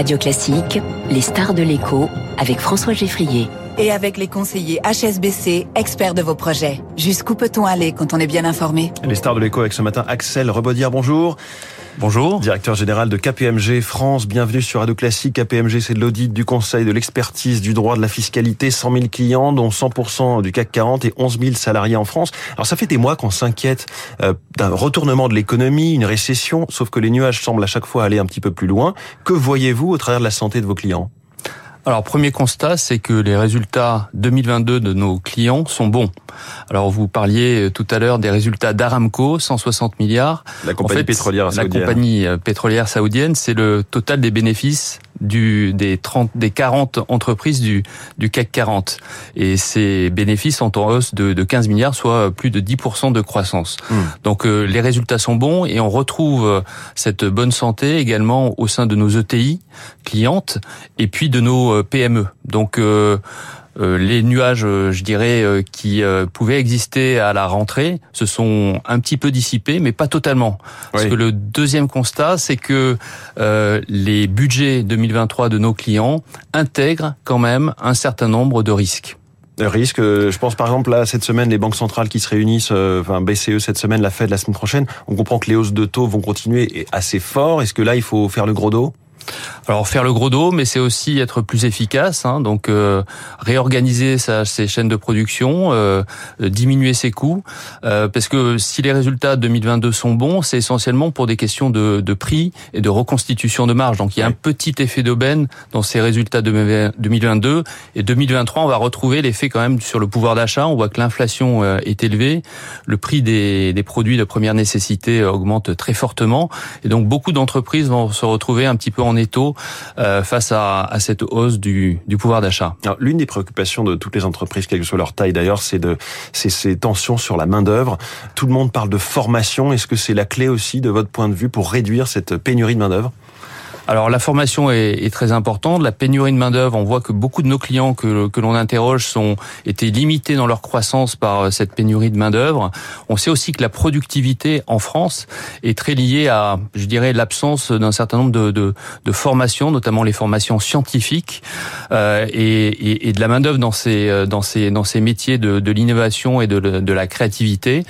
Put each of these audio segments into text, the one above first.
Radio Classique, les stars de l'écho avec François Geffrier. Et avec les conseillers HSBC, experts de vos projets. Jusqu'où peut-on aller quand on est bien informé? Les stars de l'écho avec ce matin Axel Rebaudière, bonjour. Bonjour. Directeur général de KPMG France, bienvenue sur Radio Classique. KPMG, c'est de l'audit, du conseil, de l'expertise, du droit, de la fiscalité, 100 000 clients, dont 100% du CAC 40 et 11 000 salariés en France. Alors ça fait des mois qu'on s'inquiète euh, d'un retournement de l'économie, une récession, sauf que les nuages semblent à chaque fois aller un petit peu plus loin. Que voyez-vous au travers de la santé de vos clients? Alors, premier constat, c'est que les résultats 2022 de nos clients sont bons. Alors, vous parliez euh, tout à l'heure des résultats d'Aramco, 160 milliards. La compagnie pétrolière saoudienne. La compagnie euh, pétrolière saoudienne, c'est le total des bénéfices du, des 30, des 40 entreprises du, du CAC 40. Et ces bénéfices sont en hausse de, de 15 milliards, soit plus de 10% de croissance. Hmm. Donc euh, les résultats sont bons et on retrouve euh, cette bonne santé également au sein de nos ETI clientes et puis de nos euh, PME. Donc euh, les nuages, euh, je dirais, euh, qui pouvaient exister à la rentrée se sont un petit peu dissipés, mais pas totalement. Parce que le deuxième constat, c'est que les budgets 2023 de nos clients intègrent quand même un certain nombre de risques risques. Je pense par exemple là cette semaine les banques centrales qui se réunissent, enfin BCE cette semaine, la Fed la semaine prochaine. On comprend que les hausses de taux vont continuer assez fort. Est-ce que là il faut faire le gros dos? Alors faire le gros dos, mais c'est aussi être plus efficace. Hein, donc euh, réorganiser sa, ses chaînes de production, euh, diminuer ses coûts, euh, parce que si les résultats 2022 sont bons, c'est essentiellement pour des questions de, de, prix et de reconstitution de marge. Donc il y a un petit effet d'aubaine dans ces résultats de 2022 et 2023, on va retrouver l'effet quand même sur le pouvoir d'achat. On voit que l'inflation est élevée, le prix des, des produits de première nécessité augmente très fortement, et donc beaucoup d'entreprises vont se retrouver un petit peu en étau euh, face à, à, cette hausse du, du pouvoir d'achat. L'une des préoccupations de toutes les entreprises, quelle que soit leur taille d'ailleurs, c'est de ces tensions sur la main d'œuvre. Tout le monde parle de formation. Est-ce que c'est la clé aussi, de votre point de vue, pour réduire cette pénurie de main d'œuvre alors la formation est, est, très importante. La pénurie de main d'œuvre, on voit que beaucoup de nos clients que, que l'on interroge sont été limités dans leur croissance par euh, cette pénurie de main d'œuvre. On sait aussi que la productivité en France est très liée à, je dirais, l'absence d'un certain nombre de, de, de, formations, notamment les formations scientifiques euh, et, et, et, de la main d'œuvre dans ces euh, dans ces dans ces métiers de, de l'innovation et de, de, la créativité.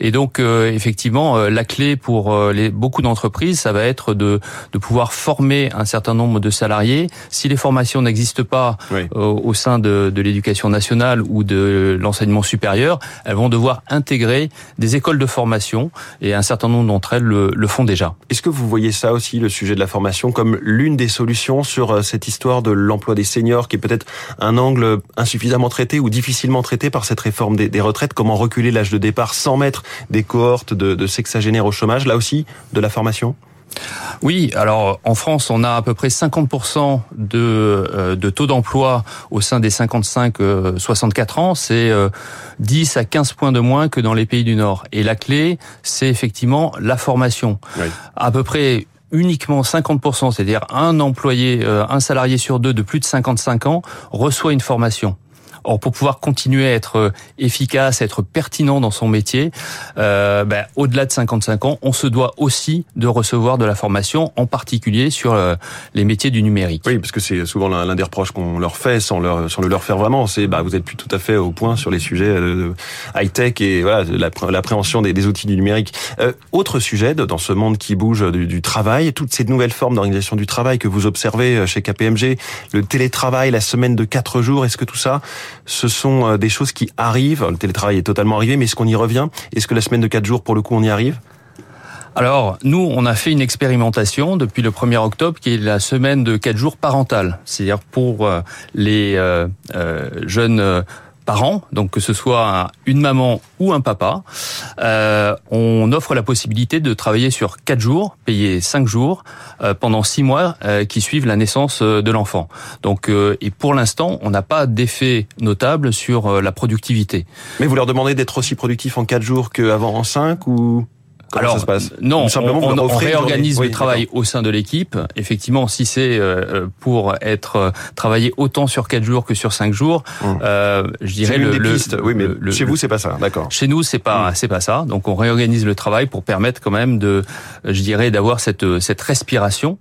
Et donc euh, effectivement, la clé pour les, beaucoup d'entreprises, ça va être de de pouvoir former un certain nombre de salariés. Si les formations n'existent pas euh, au sein de, de l'éducation nationale ou de l'enseignement supérieur, elles vont devoir intégrer des écoles de formation et un certain nombre d'entre elles le, le font déjà. Est-ce que vous voyez ça aussi, le sujet de la formation, comme l'une des solutions sur euh, cette histoire de l'emploi des seniors, qui est peut-être un angle insuffisamment traité ou difficilement traité par cette réforme des, des retraites? Comment reculer l'âge de départ sans mettre des cohortes de, de sexagénaires au chômage? Là aussi, de la formation? Oui, alors en France, on a à peu près 50% de, euh, de taux d'emploi au sein des 55-64 euh, ans. C'est 10 euh, à 15 points de moins que dans les pays du Nord. Et la clé, c'est effectivement la formation. À peu près uniquement 50%, c'est-à-dire un employé, un salarié sur deux de plus de 55 ans reçoit une formation. Or, pour pouvoir continuer à être euh, efficace, à être pertinent dans son métier, euh, ben, au-delà de 55 ans, on se doit aussi de recevoir de la formation, en particulier sur euh, les métiers du numérique. Oui, parce que c'est souvent l'un des reproches qu'on leur fait, sans, le leur faire vraiment, c'est bah, vous êtes plus tout à fait au point sur les sujets de high-tech et voilà l'appréhension des, outils du numérique. Euh, autre sujet dans ce monde qui bouge du, travail, toutes ces nouvelles formes d'organisation du travail que vous observez euh, chez KPMG, le télétravail, la semaine de quatre jours, est-ce que tout ça, ce sont euh, des choses qui arrivent. Le télétravail est totalement arrivé, mais est-ce qu'on y revient? Est-ce que la semaine de 4 jours, pour le coup, on y arrive? Alors, nous, on a fait une expérimentation depuis le 1er octobre qui est la semaine de 4 jours parentale. C'est-à-dire pour euh, les euh, jeunes parents, donc que ce soit une maman ou un papa, euh, on offre la possibilité de travailler sur quatre jours, payer cinq jours euh, pendant six mois euh, qui suivent la naissance euh, de l'enfant. Donc, euh, et pour l'instant, on n'a pas d'effet notable sur la productivité. Mais vous leur demandez d'être aussi productifs en quatre jours qu'avant en cinq ou? Comment Alors, ça se passe Non, simplement, on, réorganise le travail au sein de l'équipe. Effectivement, si c'est euh, pour être euh, travaillé autant sur quatre jours que sur cinq jours, Hum. euh, je dirais le, des le- pistes. Oui, mais le- chez vous, c'est pas ça. D'accord. Chez nous, c'est pas c'est pas ça. Donc on réorganise le travail pour permettre quand même de, je dirais, d'avoir cette cette respiration.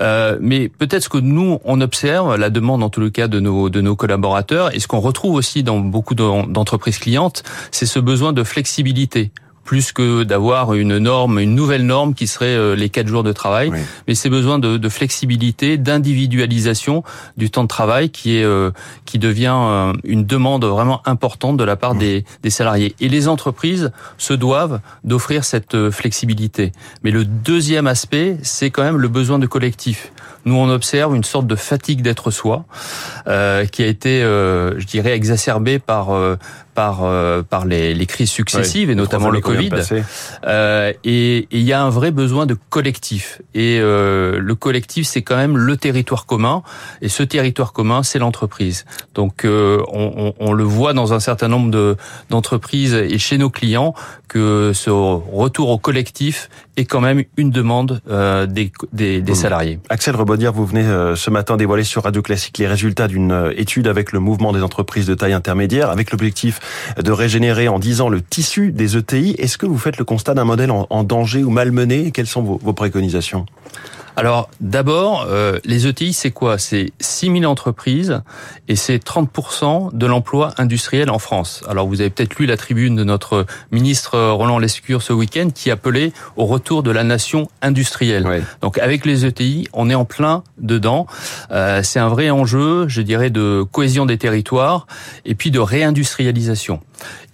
Euh, mais peut-être ce que nous on observe, la demande en tout le cas de nos de nos collaborateurs, et ce qu'on retrouve aussi dans beaucoup d'en- d'entreprises clientes, c'est ce besoin de flexibilité plus que d'avoir une norme, une nouvelle norme qui serait euh, les quatre jours de travail, Oui. mais c'est besoin de, de flexibilité, d'individualisation du temps de travail qui est euh, qui devient euh, une demande vraiment importante de la part des, des salariés. Et les entreprises se doivent d'offrir cette euh, flexibilité. Mais le deuxième aspect, c'est quand même le besoin de collectif. Nous, on observe une sorte de fatigue d'être soi euh, qui a été, euh, je dirais, exacerbée par euh, par euh, par les, les crises successives et notamment le Covid. Euh, et il y a un vrai besoin de collectif. Et euh, le collectif, c'est quand même le territoire commun. Et ce territoire commun, c'est l'entreprise. Donc, euh, on, on- on le voit dans un certain nombre de d'entreprises et chez nos clients que ce retour au collectif est quand même une demande euh, des, des, des Mmh. salariés. Axel Rebaudière, vous venez euh, ce matin dévoiler sur Radio Classique les résultats d'une étude avec le mouvement des entreprises de taille intermédiaire, avec l'objectif de régénérer en 10 ans le tissu des ETI. Est-ce que vous faites le constat d'un modèle en, danger ou malmené? Quelles sont vos préconisations? Alors d'abord, euh, les ETI, c'est quoi? C'est 6000 entreprises et c'est 30% de l'emploi industriel en France. Alors vous avez peut-être lu la tribune de notre ministre Roland Lescure ce week-end qui appelait au retour de la nation industrielle. Ouais. Donc avec les ETI, on est en plein dedans. Euh, c'est un vrai enjeu, je dirais, de cohésion des territoires et puis de réindustrialisation.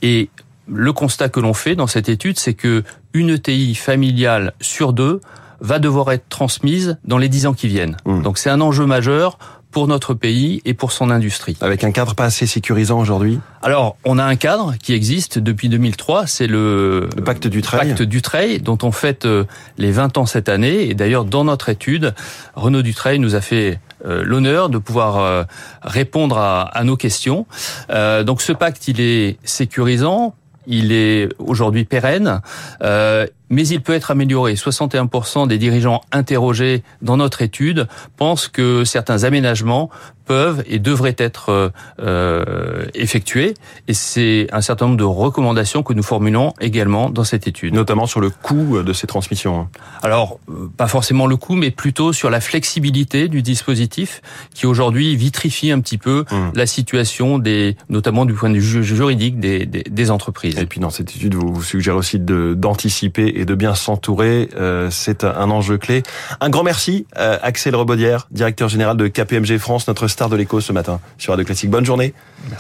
Et le constat que l'on fait dans cette étude, c'est que une ETI familiale sur deux va devoir être transmise dans les dix ans qui viennent. Mmh. Donc c'est un enjeu majeur pour notre pays et pour son industrie. Avec un cadre pas assez sécurisant aujourd'hui? Alors, on a un cadre qui existe depuis 2003, c'est le, Le pacte du trail pacte Dutreil, dont on fête euh, les 20 ans cette année. Et d'ailleurs, dans notre étude, Renaud Dutreil nous a fait euh, l'honneur de pouvoir euh, répondre à, à nos questions. Euh, donc, ce pacte, il est sécurisant. Il est aujourd'hui pérenne, euh, mais il peut être amélioré. 61% des dirigeants interrogés dans notre étude pensent que certains aménagements peuvent et devraient être euh, euh, effectués. Et c'est un certain nombre de recommandations que nous formulons également dans cette étude. notamment sur le coût de ces transmissions. Alors, euh, pas forcément le coût, mais plutôt sur la flexibilité du dispositif qui aujourd'hui vitrifie un petit peu Hum. la situation des, notamment du point de vue ju- juridique des, des, des entreprises. Et puis dans cette étude, vous, vous suggérez aussi d'anticiper et de bien s'entourer. Euh, c'est un, enjeu clé. Un grand merci, euh, Axel Rebaudière, directeur général de KPMG France, notre star de l'écho ce matin sur Radio Classique. Bonne journée. Merci.